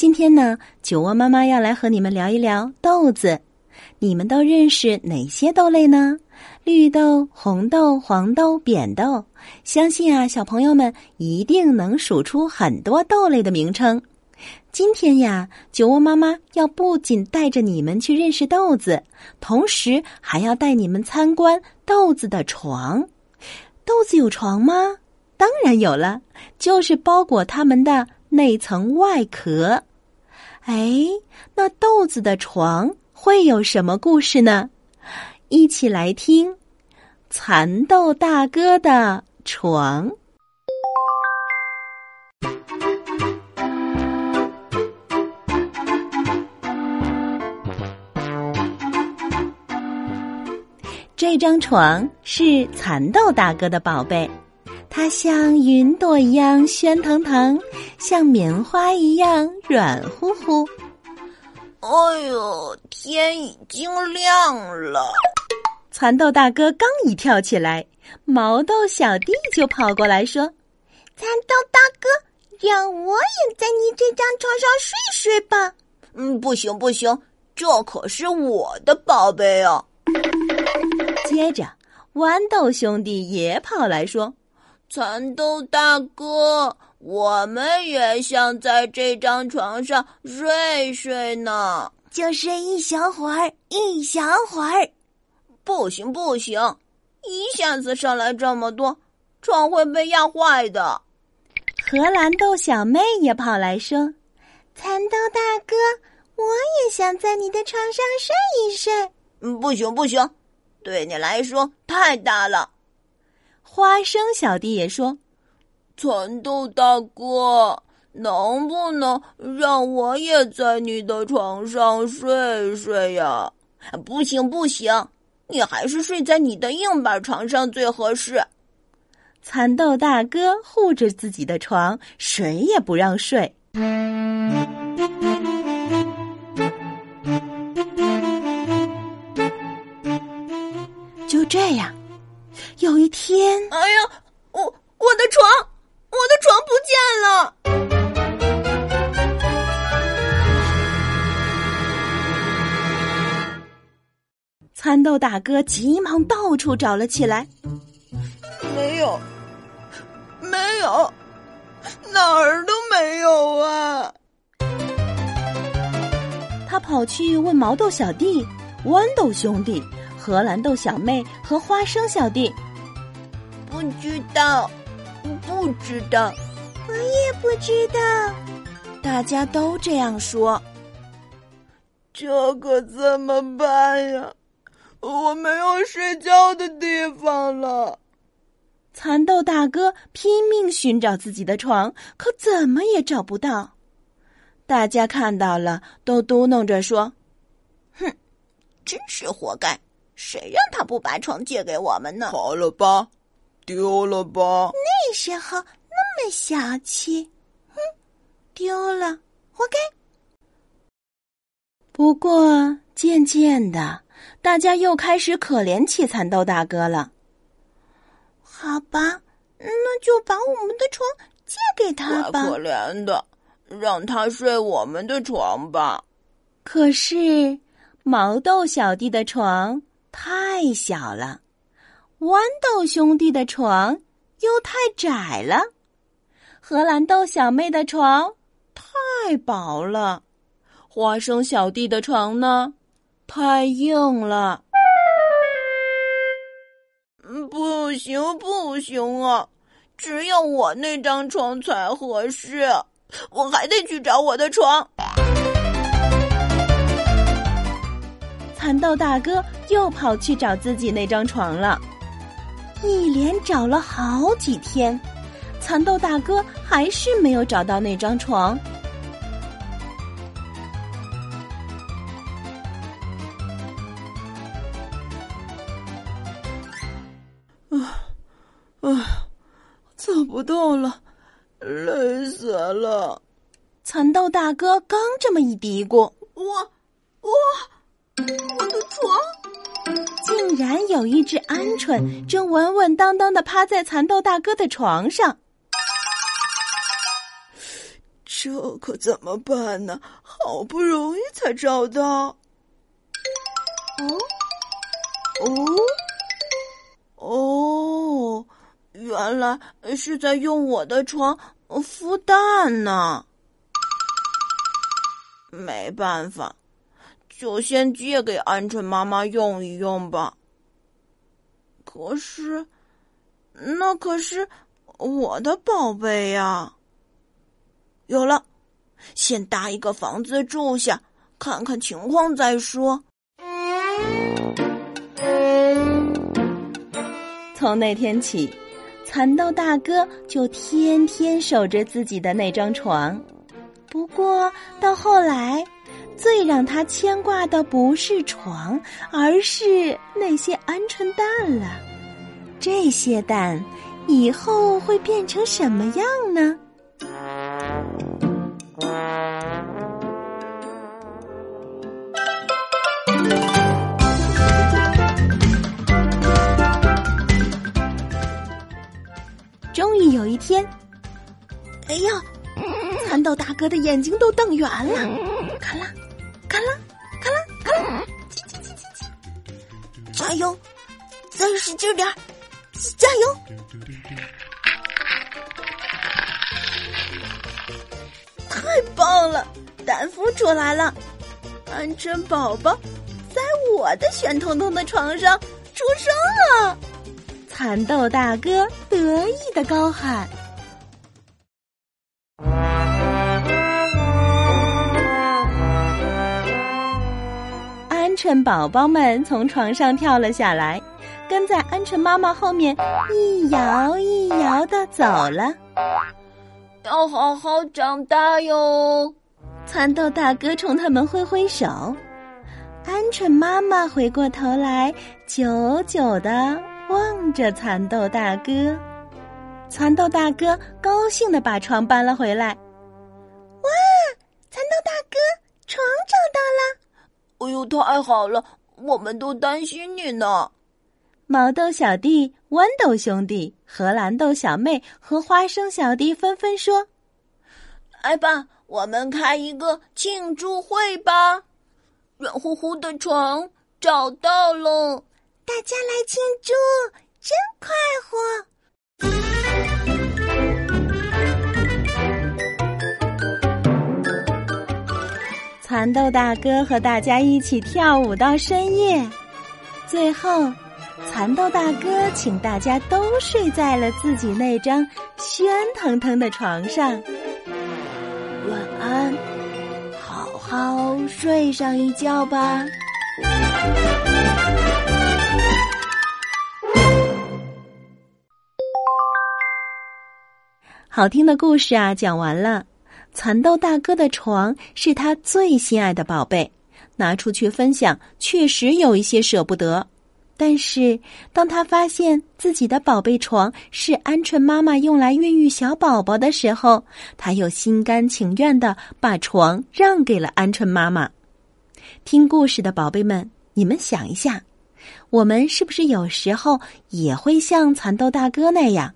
今天呢，酒窝妈妈要来和你们聊一聊豆子。你们都认识哪些豆类呢？绿豆、红豆、黄豆、扁豆。相信啊，小朋友们一定能数出很多豆类的名称。今天呀，酒窝妈妈要不仅带着你们去认识豆子，同时还要带你们参观豆子的床。豆子有床吗？当然有了，就是包裹它们的那层外壳。哎，那豆子的床会有什么故事呢？一起来听《蚕豆大哥的床》。这张床是蚕豆大哥的宝贝，它像云朵一样喧腾腾，像棉花一样软乎乎。哎呦，天已经亮了！蚕豆大哥刚一跳起来，毛豆小弟就跑过来说：“蚕豆大哥，让我也在你这张床上睡睡吧。”“嗯，不行不行，这可是我的宝贝啊！”接着，豌豆兄弟也跑来说：“蚕豆大哥，我们也想在这张床上睡睡呢，就睡一小会儿，一小会儿。”不行不行，一下子上来这么多，床会被压坏的。荷兰豆小妹也跑来说：“蚕豆大哥，我也想在你的床上睡一睡。”嗯，不行不行。对你来说太大了，花生小弟也说：“蚕豆大哥，能不能让我也在你的床上睡睡呀？”“不行不行，你还是睡在你的硬板床上最合适。”蚕豆大哥护着自己的床，谁也不让睡。就这样，有一天，哎呀，我我的床，我的床不见了！蚕豆大哥急忙到处找了起来，没有，没有，哪儿都没有啊！他跑去问毛豆小弟、豌豆兄弟。荷兰豆小妹和花生小弟，不知道，不知道，我也不知道。大家都这样说，这可怎么办呀？我没有睡觉的地方了。蚕豆大哥拼命寻找自己的床，可怎么也找不到。大家看到了，都嘟囔着说：“哼，真是活该。”谁让他不把床借给我们呢？好了吧，丢了吧。那时候那么小气，哼，丢了，活该。不过渐渐的，大家又开始可怜起蚕豆大哥了。好吧，那就把我们的床借给他吧。可怜的，让他睡我们的床吧。可是毛豆小弟的床。太小了，豌豆兄弟的床又太窄了，荷兰豆小妹的床太薄了，花生小弟的床呢太硬了。不行不行啊，只有我那张床才合适，我还得去找我的床。蚕豆大哥又跑去找自己那张床了，一连找了好几天蚕豆大哥还是没有找到那张床。啊啊走不动了累死了。蚕豆大哥刚这么一嘀咕我我我的床竟然有一只鹌鹑正稳稳当当的趴在蚕豆大哥的床上。这可怎么办呢？好不容易才找到。哦哦哦，原来是在用我的床孵蛋呢。没办法，就先借给鹌鹑妈妈用一用吧。可是，那可是我的宝贝呀。有了，先搭一个房子住下，看看情况再说。从那天起，蚕豆大哥就天天守着自己的那张床。不过到后来，最让他牵挂的不是床，而是那些鹌鹑蛋了。这些蛋以后会变成什么样呢？终于有一天，哎呀，蚕豆大哥的眼睛都瞪圆了，加油，再使劲点加油！太棒了，丹夫出来了，鹌鹑宝宝在我的圆彤彤的床上出生了。蚕豆大哥得意的高喊：“鹌鹑宝宝们从床上跳了下来，跟在鹌鹑妈妈后面一摇一摇的走了。要好好长大哟！”蚕豆大哥冲他们挥挥手，鹌鹑妈妈回过头来，久久的。望着蚕豆大哥，蚕豆大哥高兴的把床搬了回来。哇，蚕豆大哥，床找到了！哎呦，太好了！我们都担心你呢。毛豆小弟、豌豆兄弟、荷兰豆小妹和花生小弟纷纷说：“来吧，我们开一个庆祝会吧！软乎乎的床找到了。”大家来庆祝，真快活！蚕豆大哥和大家一起跳舞到深夜，最后，蚕豆大哥请大家都睡在了自己那张喧腾腾的床上。晚安，好好睡上一觉吧。好听的故事啊，讲完了。蚕豆大哥的床是他最心爱的宝贝，拿出去分享确实有一些舍不得。但是当他发现自己的宝贝床是鹌鹑妈妈用来孕育小宝宝的时候，他又心甘情愿的把床让给了鹌鹑妈妈。听故事的宝贝们，你们想一下，我们是不是有时候也会像蚕豆大哥那样？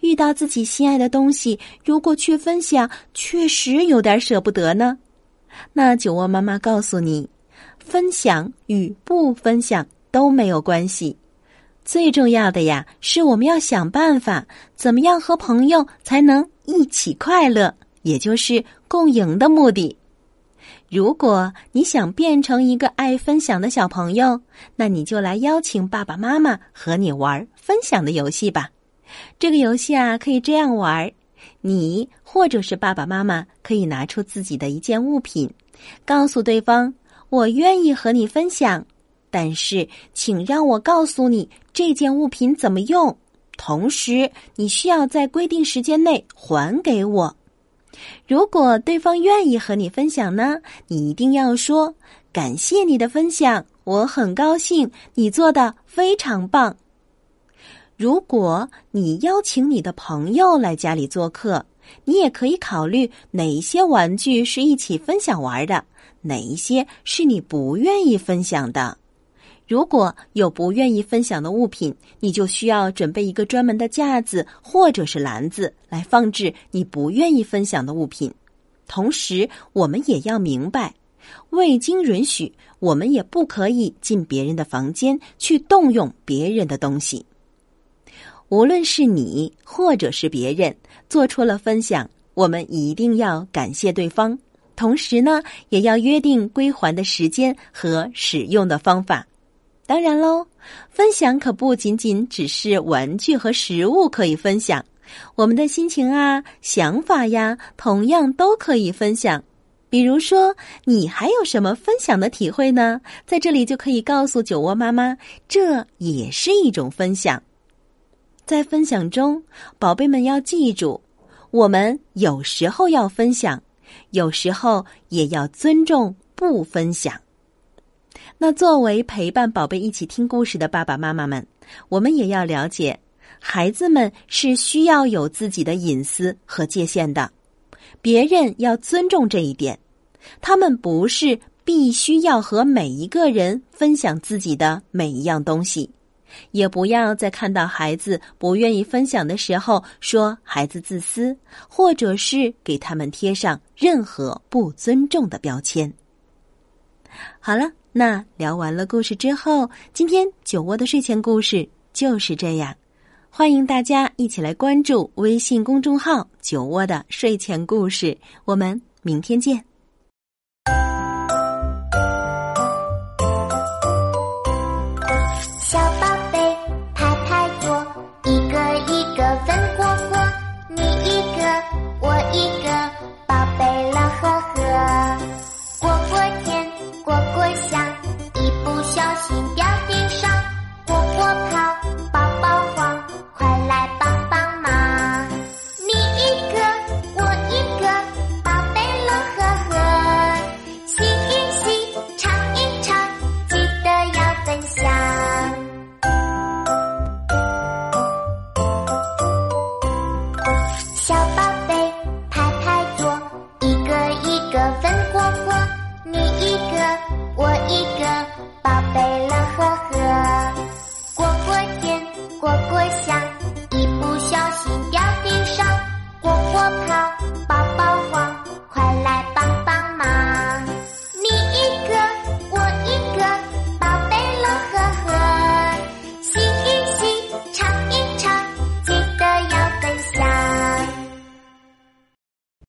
遇到自己心爱的东西，如果去分享，确实有点舍不得呢。那酒窝妈妈告诉你，分享与不分享都没有关系，最重要的呀，是我们要想办法，怎么样和朋友才能一起快乐，也就是共赢的目的。如果你想变成一个爱分享的小朋友，那你就来邀请爸爸妈妈和你玩分享的游戏吧。这个游戏啊，可以这样玩儿：你或者是爸爸妈妈可以拿出自己的一件物品，告诉对方“我愿意和你分享”，但是请让我告诉你这件物品怎么用，同时你需要在规定时间内还给我。如果对方愿意和你分享呢，你一定要说“感谢你的分享，我很高兴，你做的非常棒”。如果你邀请你的朋友来家里做客，你也可以考虑哪一些玩具是一起分享玩的，哪一些是你不愿意分享的。如果有不愿意分享的物品，你就需要准备一个专门的架子或者是篮子来放置你不愿意分享的物品。同时，我们也要明白，未经允许，我们也不可以进别人的房间去动用别人的东西。无论是你或者是别人做出了分享，我们一定要感谢对方，同时呢，也要约定归还的时间和使用的方法。当然喽，分享可不仅仅只是玩具和食物可以分享，我们的心情啊、想法呀，同样都可以分享。比如说，你还有什么分享的体会呢？在这里就可以告诉酒窝妈妈，这也是一种分享。在分享中，宝贝们要记住，我们有时候要分享，有时候也要尊重不分享。那作为陪伴宝贝一起听故事的爸爸妈妈们，我们也要了解，孩子们是需要有自己的隐私和界限的，别人要尊重这一点。他们不是必须要和每一个人分享自己的每一样东西，也不要在看到孩子不愿意分享的时候说孩子自私，或者是给他们贴上任何不尊重的标签。好了。那聊完了故事之后，今天酒窝的睡前故事就是这样。欢迎大家一起来关注微信公众号“酒窝的睡前故事”，我们明天见。